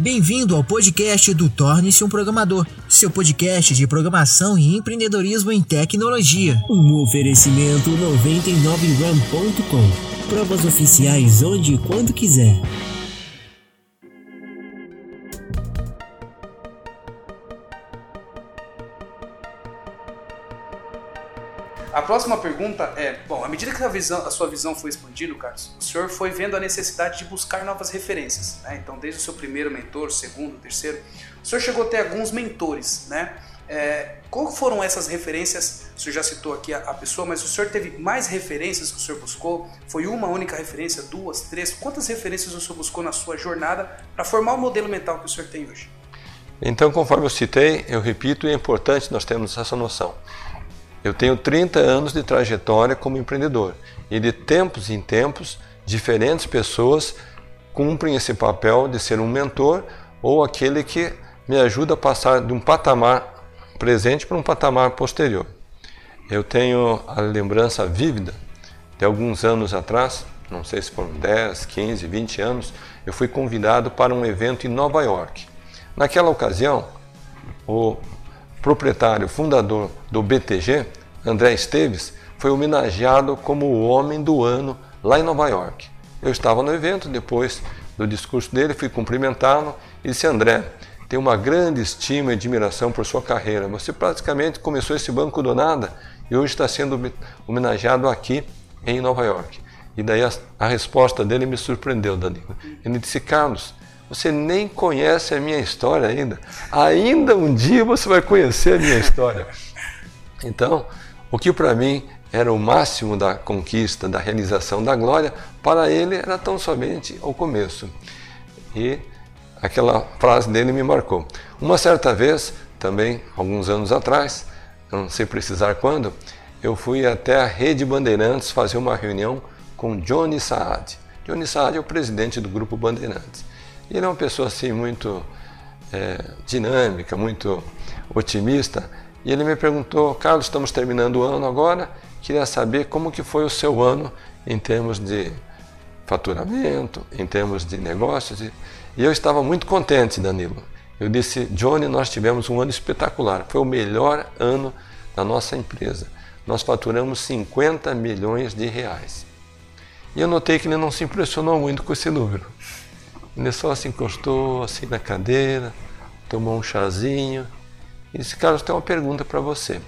Bem-vindo ao podcast do Torne-se um Programador, seu podcast de programação e empreendedorismo em tecnologia. Um oferecimento 99ram.com. Provas oficiais onde e quando quiser. A próxima pergunta é: bom, à medida que a, visão, a, sua visão foi expandindo, Carlos, o senhor foi vendo a necessidade de buscar novas referências. Né? Então, desde o seu primeiro mentor, segundo, terceiro, o senhor chegou a ter alguns mentores, né? É, qual foram essas referências? O senhor já citou aqui a, a, pessoa, mas o senhor teve mais referências que o senhor buscou? Foi uma única referência, duas, três? Quantas referências o senhor buscou na sua jornada para formar o modelo mental que o senhor tem hoje? Então, conforme eu citei, eu repito, é importante nós termos essa noção. Eu tenho 30 anos de trajetória como empreendedor e de tempos em tempos, diferentes pessoas cumprem esse papel de ser um mentor ou aquele que me ajuda a passar de um patamar presente para um patamar posterior. Eu tenho a lembrança vívida de alguns anos atrás, não sei se foram 10, 15, 20 anos, eu fui convidado para um evento em Nova York. Naquela ocasião, o proprietário, fundador do BTG, André Esteves, foi homenageado como o homem do ano lá em Nova York. Eu estava no evento, depois do discurso dele, fui cumprimentá-lo e disse: André, tenho uma grande estima e admiração por sua carreira. Você praticamente começou esse banco do nada e hoje está sendo homenageado aqui em Nova York. E daí a, a resposta dele me surpreendeu, Danilo. Ele disse: Carlos, você nem conhece a minha história ainda. Ainda um dia você vai conhecer a minha história. Então, o que para mim era o máximo da conquista, da realização da glória, para ele era tão somente o começo. E aquela frase dele me marcou. Uma certa vez, também alguns anos atrás, não sei precisar quando, eu fui até a Rede Bandeirantes fazer uma reunião com Johnny Saad. Johnny Saad é o presidente do Grupo Bandeirantes. E ele é uma pessoa assim muito é, dinâmica, muito otimista. E ele me perguntou, Carlos, estamos terminando o ano agora, queria saber como que foi o seu ano em termos de faturamento, em termos de negócios. E eu estava muito contente, Danilo. Eu disse, Johnny, nós tivemos um ano espetacular. Foi o melhor ano da nossa empresa. Nós faturamos 50 milhões de reais. E eu notei que ele não se impressionou muito com esse número. Ele só se encostou assim na cadeira, tomou um chazinho e disse: Carlos, tem uma pergunta para você.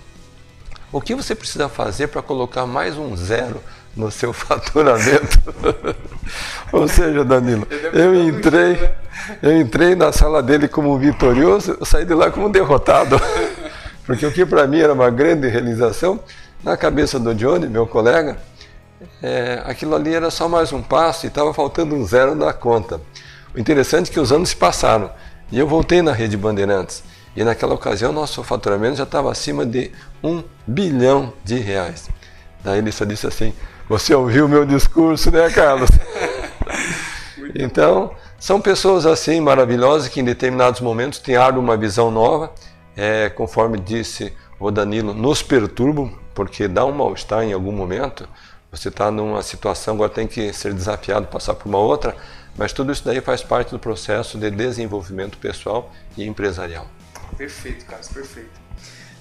O que você precisa fazer para colocar mais um zero no seu faturamento? Ou seja, Danilo, eu entrei, né? eu entrei na sala dele como vitorioso, eu saí de lá como derrotado. Porque o que para mim era uma grande realização, na cabeça do Johnny, meu colega, é, aquilo ali era só mais um passo e estava faltando um zero na conta. O interessante é que os anos se passaram e eu voltei na rede Bandeirantes. E naquela ocasião nosso faturamento já estava acima de um bilhão de reais. Daí ele só disse assim: Você ouviu meu discurso, né, Carlos? então, são pessoas assim maravilhosas que em determinados momentos têm uma visão nova. É, conforme disse o Danilo, nos perturbam, porque dá um mal-estar em algum momento. Você está numa situação, agora tem que ser desafiado, passar por uma outra mas tudo isso daí faz parte do processo de desenvolvimento pessoal e empresarial. Perfeito, Carlos, perfeito.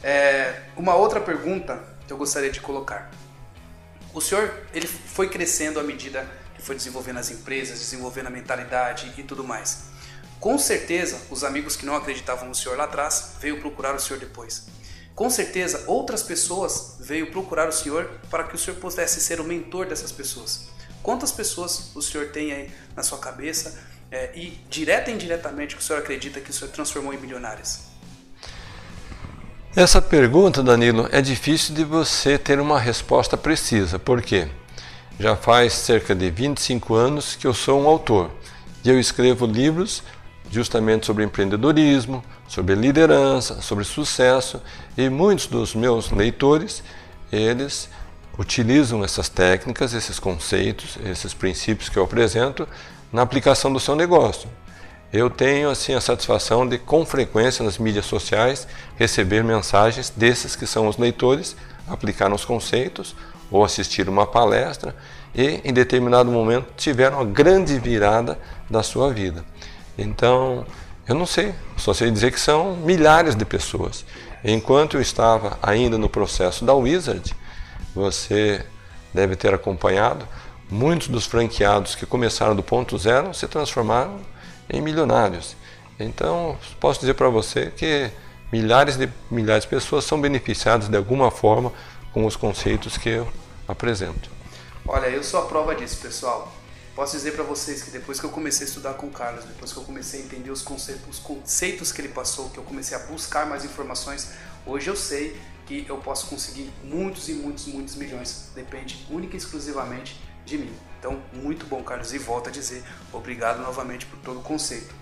É, uma outra pergunta que eu gostaria de colocar. O senhor ele foi crescendo à medida que foi desenvolvendo as empresas, desenvolvendo a mentalidade e tudo mais. Com certeza, os amigos que não acreditavam no senhor lá atrás veio procurar o senhor depois. Com certeza, outras pessoas veio procurar o senhor para que o senhor pudesse ser o mentor dessas pessoas. Quantas pessoas o senhor tem aí na sua cabeça é, e, direta e indiretamente, que o senhor acredita que o senhor transformou em milionários? Essa pergunta, Danilo, é difícil de você ter uma resposta precisa. Por quê? Já faz cerca de 25 anos que eu sou um autor e eu escrevo livros justamente sobre empreendedorismo, sobre liderança, sobre sucesso e muitos dos meus leitores, eles utilizam essas técnicas, esses conceitos, esses princípios que eu apresento na aplicação do seu negócio. Eu tenho assim a satisfação de com frequência nas mídias sociais receber mensagens desses que são os leitores, aplicar os conceitos ou assistir uma palestra e em determinado momento tiveram a grande virada da sua vida. Então, eu não sei, só sei dizer que são milhares de pessoas. Enquanto eu estava ainda no processo da Wizard, você deve ter acompanhado, muitos dos franqueados que começaram do ponto zero se transformaram em milionários. Então, posso dizer para você que milhares de milhares de pessoas são beneficiadas de alguma forma com os conceitos que eu apresento. Olha, eu sou a prova disso, pessoal. Posso dizer para vocês que depois que eu comecei a estudar com o Carlos, depois que eu comecei a entender os conceitos, os conceitos que ele passou, que eu comecei a buscar mais informações, hoje eu sei que eu posso conseguir muitos e muitos, muitos milhões. Depende única e exclusivamente de mim. Então, muito bom, Carlos. E volto a dizer, obrigado novamente por todo o conceito.